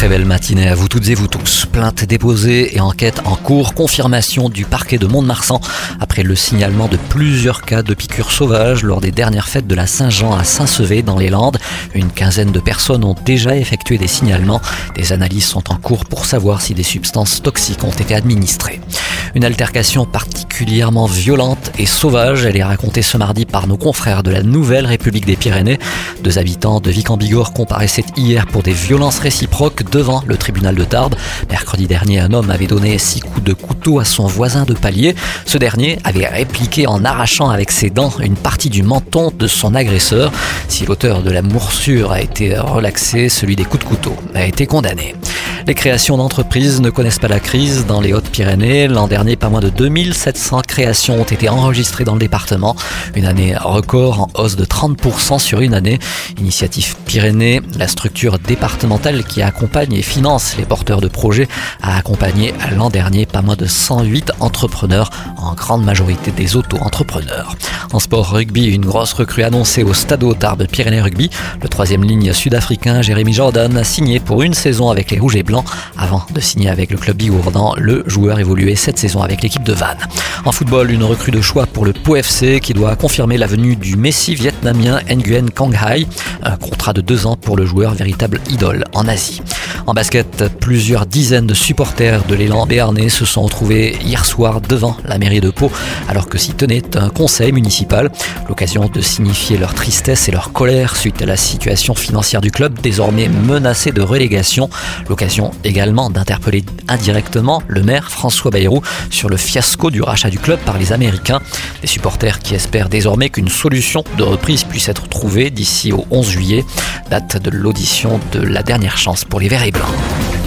Très belle matinée à vous toutes et vous tous. Plainte déposée et enquête en cours. Confirmation du parquet de Mont-de-Marsan après le signalement de plusieurs cas de piqûres sauvages lors des dernières fêtes de la Saint-Jean à Saint-Sevé dans les Landes. Une quinzaine de personnes ont déjà effectué des signalements. Des analyses sont en cours pour savoir si des substances toxiques ont été administrées. Une altercation particulièrement violente et sauvage. Elle est racontée ce mardi par nos confrères de la Nouvelle République des Pyrénées. Deux habitants de Vic en Bigorre comparaissaient hier pour des violences réciproques devant le tribunal de Tarbes. Mercredi dernier, un homme avait donné six coups de couteau à son voisin de palier. Ce dernier avait répliqué en arrachant avec ses dents une partie du menton de son agresseur. Si l'auteur de la morsure a été relaxé, celui des coups de couteau a été condamné. Les créations d'entreprises ne connaissent pas la crise dans les Hautes-Pyrénées. L'an dernier, pas moins de 2700 créations ont été enregistrées dans le département. Une année record en hausse de 30% sur une année. Initiative Pyrénées, la structure départementale qui accompagne et finance les porteurs de projets, a accompagné l'an dernier pas moins de 108 entrepreneurs, en grande majorité des auto-entrepreneurs. En sport rugby, une grosse recrue annoncée au Stade Tarbes Pyrénées Rugby. Le troisième ligne sud-africain, Jérémy Jordan, a signé pour une saison avec les Rouges et Blancs. Avant de signer avec le club bigourdan, le joueur évoluait cette saison avec l'équipe de Vannes. En football, une recrue de choix pour le POFC FC qui doit confirmer la venue du Messi vietnamien Nguyen Kang Hai. Un contrat de deux ans pour le joueur, véritable idole en Asie. En basket, plusieurs dizaines de supporters de l'élan béarnais se sont retrouvés hier soir devant la mairie de Pau alors que s'y tenait un conseil municipal. L'occasion de signifier leur tristesse et leur colère suite à la situation financière du club désormais menacé de relégation. Également d'interpeller indirectement le maire François Bayrou sur le fiasco du rachat du club par les Américains. Des supporters qui espèrent désormais qu'une solution de reprise puisse être trouvée d'ici au 11 juillet, date de l'audition de la dernière chance pour les Verts et Blancs.